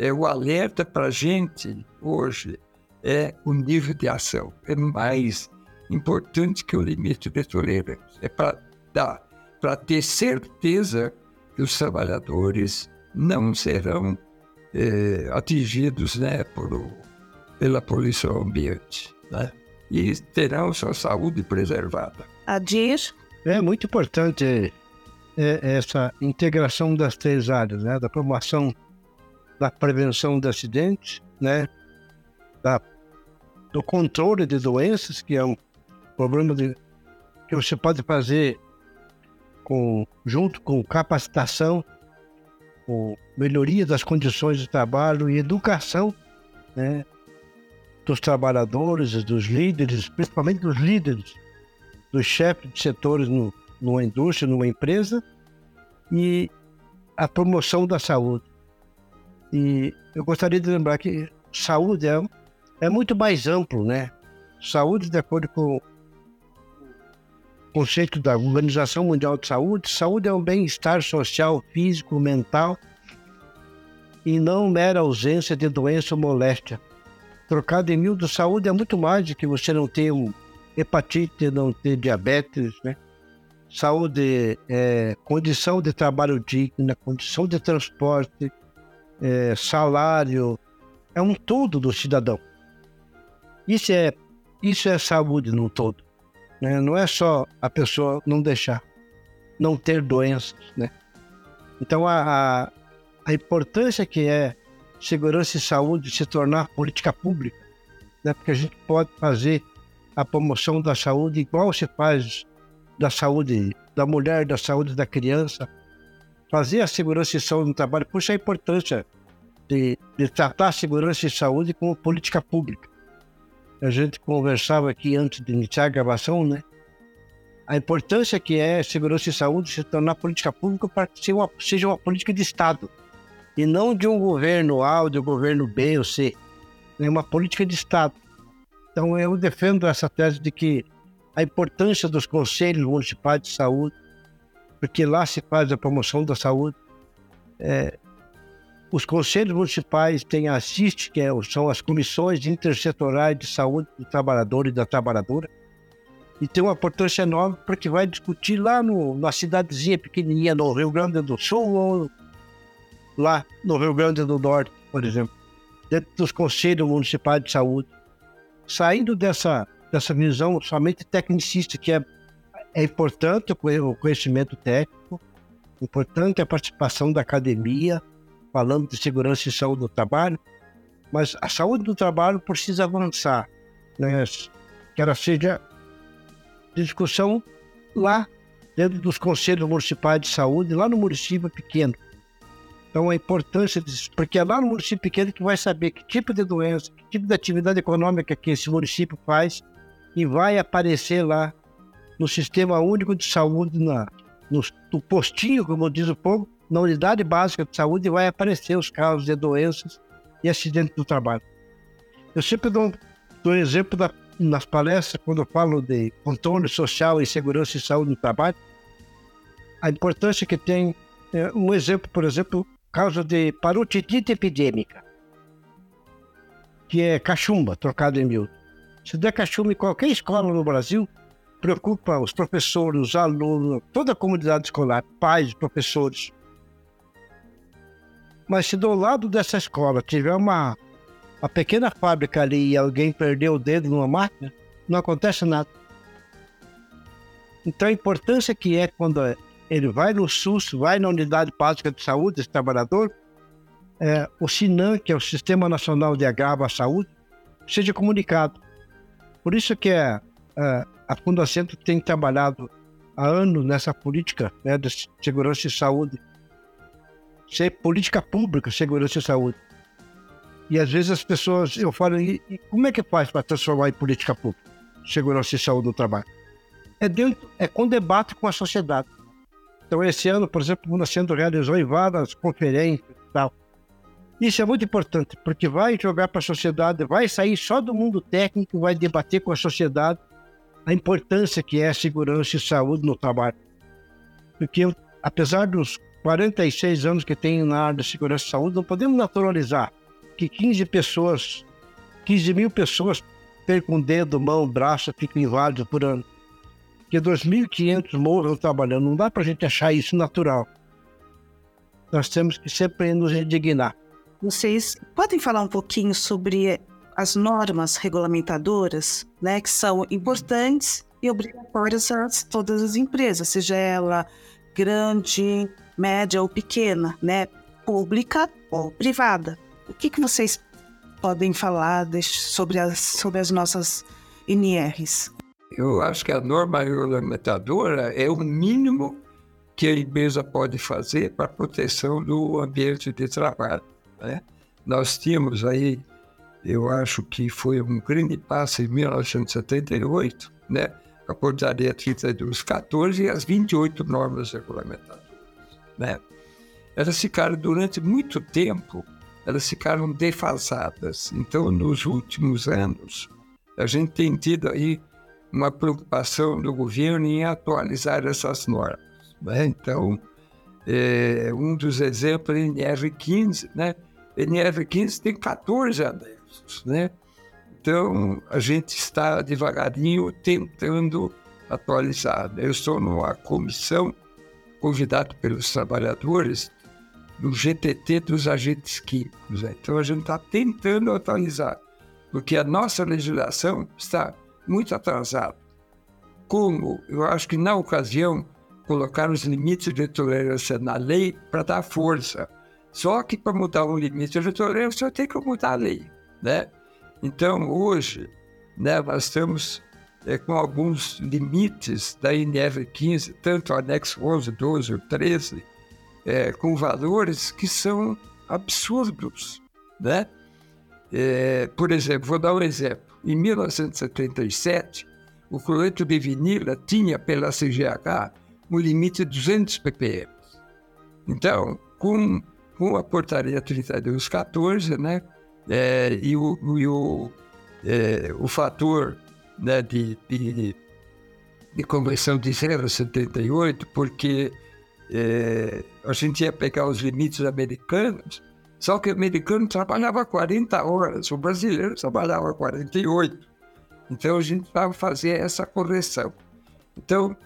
é, o alerta para a gente hoje é o nível de ação. É mais importante que o limite de tolerância. É para dar, para ter certeza que os trabalhadores não serão é, atingidos né, por pela poluição ambiente, né? E terão sua saúde preservada. Adir? É muito importante é, essa integração das três áreas, né? Da promoção da prevenção de acidentes, né? Da, do controle de doenças, que é um problema de, que você pode fazer com, junto com capacitação, com melhoria das condições de trabalho e educação, né? dos trabalhadores, dos líderes, principalmente dos líderes, dos chefes de setores no, numa indústria, numa empresa, e a promoção da saúde. E eu gostaria de lembrar que saúde é, é muito mais amplo, né? Saúde, de acordo com o conceito da Organização Mundial de Saúde, saúde é um bem-estar social, físico, mental e não mera ausência de doença ou moléstia trocado em mil de saúde é muito mais do que você não ter um hepatite, não ter diabetes, né? Saúde é condição de trabalho digna, condição de transporte, é, salário, é um todo do cidadão. Isso é, isso é saúde no todo. Né? Não é só a pessoa não deixar, não ter doenças, né? Então a, a, a importância que é segurança e saúde se tornar política pública, né? porque a gente pode fazer a promoção da saúde igual se faz da saúde da mulher, da saúde da criança, fazer a segurança e saúde no trabalho. Por isso a importância de, de tratar a segurança e saúde como política pública. A gente conversava aqui antes de iniciar a gravação, né? A importância que é segurança e saúde se tornar política pública para que seja uma, seja uma política de Estado e não de um governo A ou de um governo B ou C. É uma política de Estado. Então eu defendo essa tese de que a importância dos conselhos municipais de saúde, porque lá se faz a promoção da saúde. É, os conselhos municipais têm a ASSIST, que é, são as comissões intersetoriais de saúde do trabalhador e da trabalhadora, e tem uma importância enorme porque vai discutir lá no, na cidadezinha pequenininha no Rio Grande do Sul ou lá no Rio Grande do Norte, por exemplo, dentro dos conselhos municipais de saúde, saindo dessa, dessa visão somente tecnicista, que é, é importante o conhecimento técnico, importante a participação da academia, falando de segurança e saúde do trabalho, mas a saúde do trabalho precisa avançar, né? que ela seja discussão lá dentro dos conselhos municipais de saúde, lá no município pequeno, então, a importância disso, porque é lá no município pequeno que vai saber que tipo de doença, que tipo de atividade econômica que esse município faz e vai aparecer lá no Sistema Único de Saúde, na, no, no postinho, como diz o povo, na unidade básica de saúde, vai aparecer os casos de doenças e acidentes do trabalho. Eu sempre dou, dou exemplo da, nas palestras, quando eu falo de controle social e segurança e saúde no trabalho, a importância que tem É, um exemplo, por exemplo, causa de parotitite epidêmica, que é cachumba, trocado em miúdo. Se der cachumba em qualquer escola no Brasil, preocupa os professores, os alunos, toda a comunidade escolar, pais, professores. Mas se do lado dessa escola tiver uma, uma pequena fábrica ali e alguém perdeu o dedo numa máquina, não acontece nada. Então a importância que é quando ele vai no SUS, vai na unidade básica de saúde, esse trabalhador, é, o SINAM, que é o Sistema Nacional de Agravo à Saúde, seja comunicado. Por isso que é, é a Fundacentro tem trabalhado há anos nessa política né, de segurança e saúde, ser política pública, segurança e saúde. E às vezes as pessoas, eu falo, e, e como é que faz para transformar em política pública, segurança e saúde do trabalho? É, dentro, é com debate com a sociedade. Então, esse ano, por exemplo, o Nascendo realizou em várias conferências e tal. Isso é muito importante, porque vai jogar para a sociedade, vai sair só do mundo técnico, vai debater com a sociedade a importância que é segurança e saúde no trabalho. Porque, apesar dos 46 anos que tenho na área de segurança e saúde, não podemos naturalizar que 15 pessoas, 15 mil pessoas percam dedo, mão, braço, ficam inválidos por ano que 2.500 morram trabalhando. Não dá para a gente achar isso natural. Nós temos que sempre nos indignar. Vocês podem falar um pouquinho sobre as normas regulamentadoras, né, que são importantes e obrigatórias a todas as empresas, seja ela grande, média ou pequena, né, pública ou privada. O que, que vocês podem falar sobre as, sobre as nossas NRs? Eu acho que a norma regulamentadora é o mínimo que a empresa pode fazer para a proteção do ambiente de trabalho. Né? Nós tínhamos aí, eu acho que foi um grande passo em 1978, né? a portaria 3214 e as 28 normas regulamentadoras. Né? Elas ficaram durante muito tempo, elas ficaram defasadas. Então, nos últimos anos, a gente tem tido aí uma preocupação do governo em atualizar essas normas. Né? Então, é, um dos exemplos é NR15, né? NR15 tem 14 anexos, né? Então, a gente está devagarinho tentando atualizar. Eu estou numa comissão convidado pelos trabalhadores do GTT dos agentes químicos. Né? Então, a gente está tentando atualizar, porque a nossa legislação está muito atrasado. Como eu acho que na ocasião colocaram os limites de tolerância na lei para dar força. Só que para mudar um limite de tolerância, tem que mudar a lei, né? Então, hoje, né, nós estamos é, com alguns limites da NR15, tanto o anexo 11, 12 ou 13, é, com valores que são absurdos, né? É, por exemplo, vou dar um exemplo. Em 1977, o cloreto de vinila tinha pela CGH um limite de 200 ppm. Então, com, com a portaria 3214, né, é, e, o, e o, é, o fator né, de, de, de conversão de 0,78, porque é, a gente ia pegar os limites americanos, só que o americano trabalhava 40 horas, o brasileiro trabalhava 48. Então a gente vai fazer essa correção. Então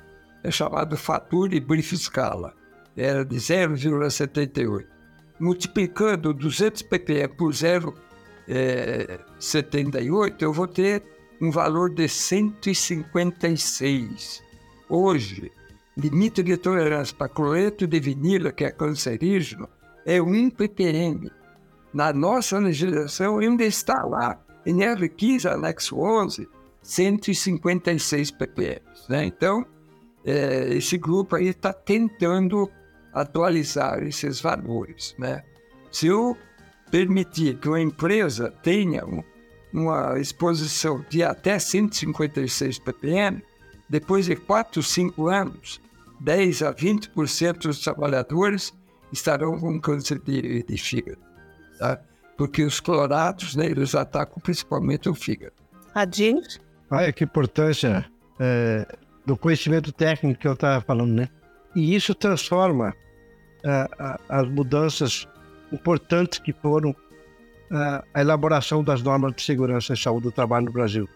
é chamado fatura e brief escala. Era de 0,78. Multiplicando 200 ppm por 0,78, eu vou ter um valor de 156. Hoje, limite de tolerância para cloreto de vinila, que é cancerígeno, é 1 ppm. Na nossa legislação ainda está lá, em R15, anexo 11, 156 ppm. Né? Então, é, esse grupo aí está tentando atualizar esses valores. Né? Se eu permitir que uma empresa tenha um, uma exposição de até 156 ppm, depois de 4, 5 anos, 10 a 20% dos trabalhadores estarão com câncer de, de fígado. Tá? Porque os clorados, né, eles atacam principalmente o fígado. Adil? Olha que importância é, do conhecimento técnico que eu estava falando, né? E isso transforma uh, as mudanças importantes que foram uh, a elaboração das normas de segurança e saúde do trabalho no Brasil.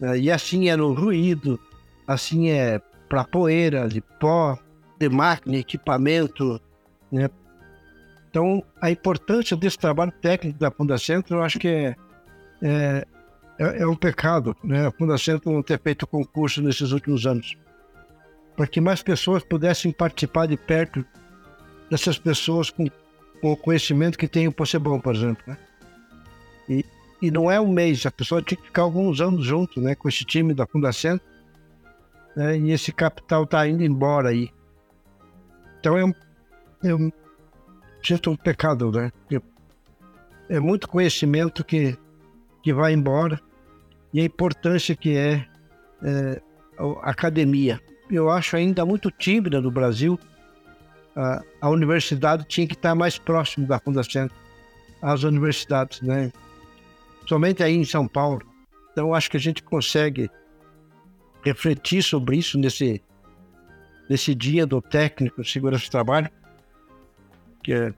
Uh, e assim é no ruído, assim é para poeira, de pó, de máquina, equipamento, né? Então, a importância desse trabalho técnico da Fundacentro, eu acho que é, é, é, é um pecado, né? A Fundacentro não ter feito concurso nesses últimos anos, para que mais pessoas pudessem participar de perto dessas pessoas com, com o conhecimento que tem o Possebon, por exemplo, né? E, e não é um mês, a pessoa tinha que ficar alguns anos junto, né, com esse time da Fundação, né, e esse capital está indo embora aí. Então é um, é um, sinto um pecado, né? É muito conhecimento que, que vai embora e a importância que é, é a academia. Eu acho ainda muito tímida no Brasil. A, universidade tinha que estar mais próximo da Fundação, as universidades, né? somente aí em São Paulo. Então, acho que a gente consegue refletir sobre isso nesse, nesse dia do técnico de segurança do trabalho, que é,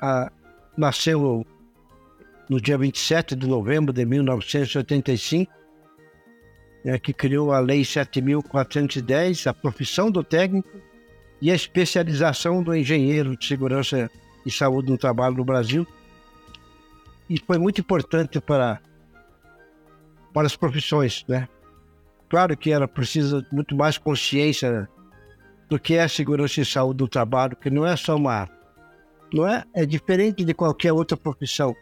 a, nasceu no dia 27 de novembro de 1985, é, que criou a Lei 7.410, a profissão do técnico e a especialização do engenheiro de segurança e saúde no trabalho no Brasil, e foi muito importante para, para as profissões, né? Claro que era preciso muito mais consciência do que é a segurança e saúde do trabalho, que não é só uma... Não é, é diferente de qualquer outra profissão.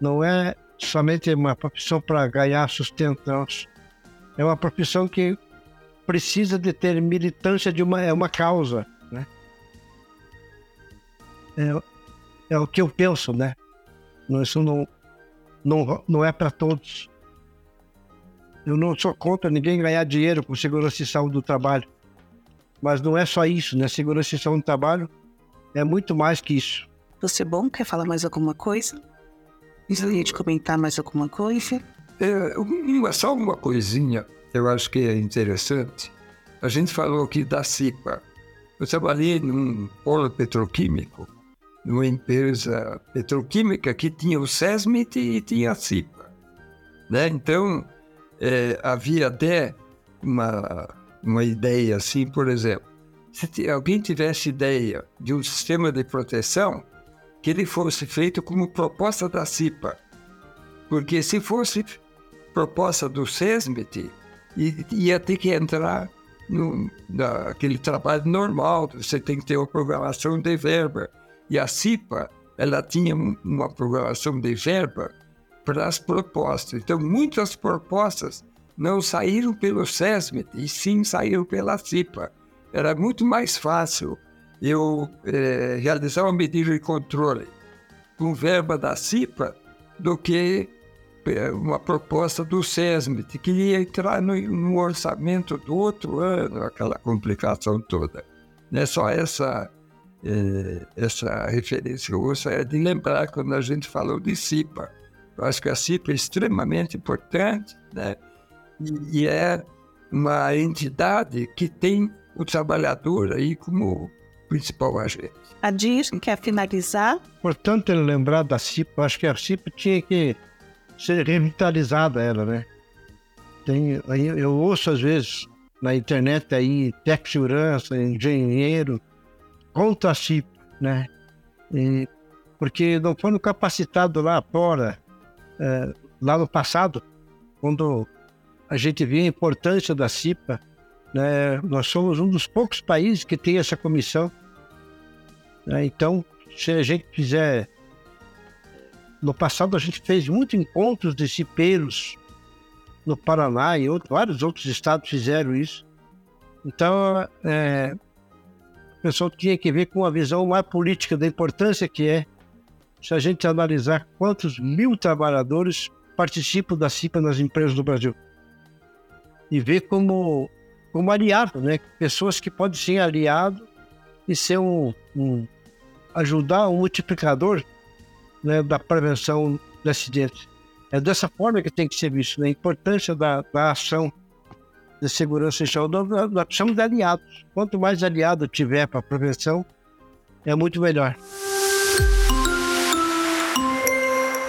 Não é somente uma profissão para ganhar sustento, não. É uma profissão que precisa de ter militância de uma, é uma causa, né? É, é o que eu penso, né? Isso não, não, não é para todos. Eu não sou contra ninguém ganhar dinheiro com segurança e saúde do trabalho. Mas não é só isso, né? Segurança e saúde do trabalho é muito mais que isso. Você bom? Quer falar mais alguma coisa? Gostaria de comentar mais alguma coisa? É, só uma coisinha, eu acho que é interessante. A gente falou aqui da CIPA. Eu trabalhei num polo petroquímico numa empresa petroquímica que tinha o SESMIT e tinha a CIPA. Né? Então, é, havia até uma, uma ideia assim, por exemplo, se alguém tivesse ideia de um sistema de proteção, que ele fosse feito como proposta da CIPA. Porque se fosse proposta do SESMIT, ia ter que entrar no, naquele trabalho normal, você tem que ter uma programação de verba, e a CIPA, ela tinha uma programação de verba para as propostas. Então, muitas propostas não saíram pelo SESMIT, e sim saíram pela CIPA. Era muito mais fácil eu é, realizar uma medida de controle com verba da CIPA do que uma proposta do SESMIT, que ia entrar no, no orçamento do outro ano, aquela complicação toda. Não é só essa é, essa referência russa é de lembrar quando a gente falou de CIPA. Eu acho que a CIPA é extremamente importante né? e, e é uma entidade que tem o trabalhador aí como principal agente. Adir, quer finalizar? Importante lembrar da CIPA, acho que a CIPA tinha que ser revitalizada ela, né? Tem, eu ouço às vezes na internet aí, tech segurança, engenheiro, contra a CIP, né? E, porque não foram capacitados lá fora, é, lá no passado, quando a gente via a importância da CIPA, né? Nós somos um dos poucos países que tem essa comissão. Né? Então, se a gente fizer no passado a gente fez muitos encontros de cipeiros no Paraná e outro, vários outros estados fizeram isso. Então, é, pessoal tinha que ver com uma visão mais política da importância que é se a gente analisar quantos mil trabalhadores participam da CIPA nas empresas do Brasil. E ver como, como aliado, né? Pessoas que podem ser aliado e ser um, um ajudar um multiplicador né, da prevenção de acidentes. É dessa forma que tem que ser visto, né? a importância da, da ação de segurança e saúde, nós, nós precisamos de aliados. Quanto mais aliado tiver para a prevenção, é muito melhor.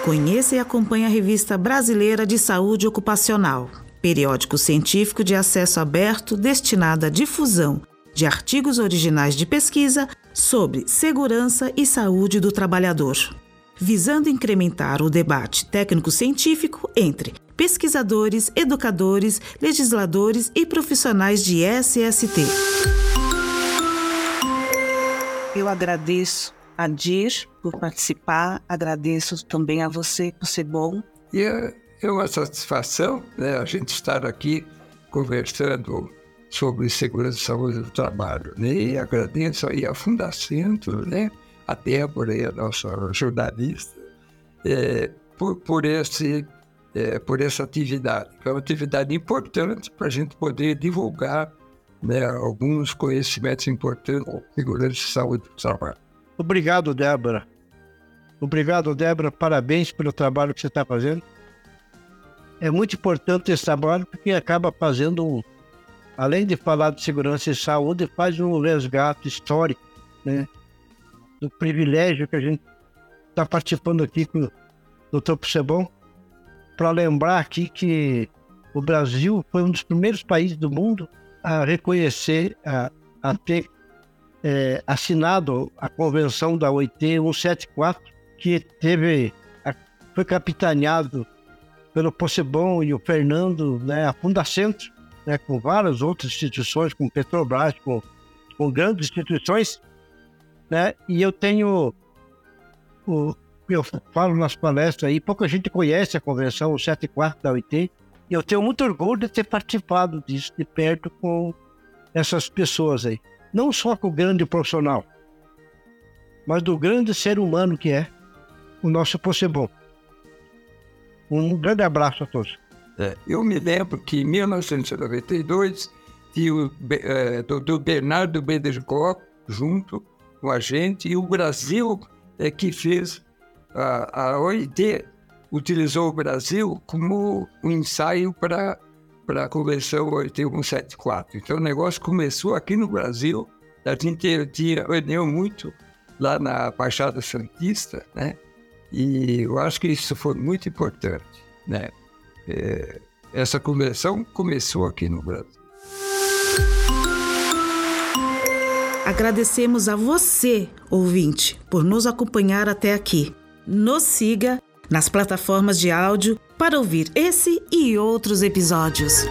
Conheça e acompanhe a Revista Brasileira de Saúde Ocupacional, periódico científico de acesso aberto destinado à difusão de artigos originais de pesquisa sobre segurança e saúde do trabalhador, visando incrementar o debate técnico-científico entre pesquisadores, educadores, legisladores e profissionais de SST. Eu agradeço a Dir por participar, agradeço também a você por ser bom. E é, é uma satisfação né, a gente estar aqui conversando sobre segurança e saúde do trabalho. Né? E agradeço aí a Fundacentro, né? A Débora, a nossa jornalista, é, por, por, esse, é, por essa atividade, que é uma atividade importante para a gente poder divulgar né, alguns conhecimentos importantes de segurança e saúde do trabalho. Obrigado, Débora. Obrigado, Débora. Parabéns pelo trabalho que você está fazendo. É muito importante esse trabalho porque acaba fazendo além de falar de segurança e saúde, faz um resgate histórico, né? Do privilégio que a gente está participando aqui com o Dr. Pucebon, para lembrar aqui que o Brasil foi um dos primeiros países do mundo a reconhecer, a, a ter é, assinado a convenção da OIT 174, que teve, foi capitaneado pelo Possebon e o Fernando, né, a Fundacentro, né, com várias outras instituições, com Petrobras, com, com grandes instituições, né, e eu tenho, o, eu falo nas palestras aí, pouca gente conhece a convenção 174 da OIT, e eu tenho muito orgulho de ter participado disso de perto com essas pessoas aí. Não só com o grande profissional, mas do grande ser humano que é o nosso Possebon. Um grande abraço a todos. É, eu me lembro que em 1992 tinha o é, doutor Bernardo Bedercock junto com a gente e o Brasil é que fez a, a OIT utilizou o Brasil como um ensaio para para a Convenção 8174. Então o negócio começou aqui no Brasil, a gente tinha, rendeu muito lá na Baixada Santista, né? E eu acho que isso foi muito importante, né? É, essa convenção começou aqui no Brasil. Agradecemos a você, ouvinte, por nos acompanhar até aqui. Nos siga nas plataformas de áudio para ouvir esse e outros episódios.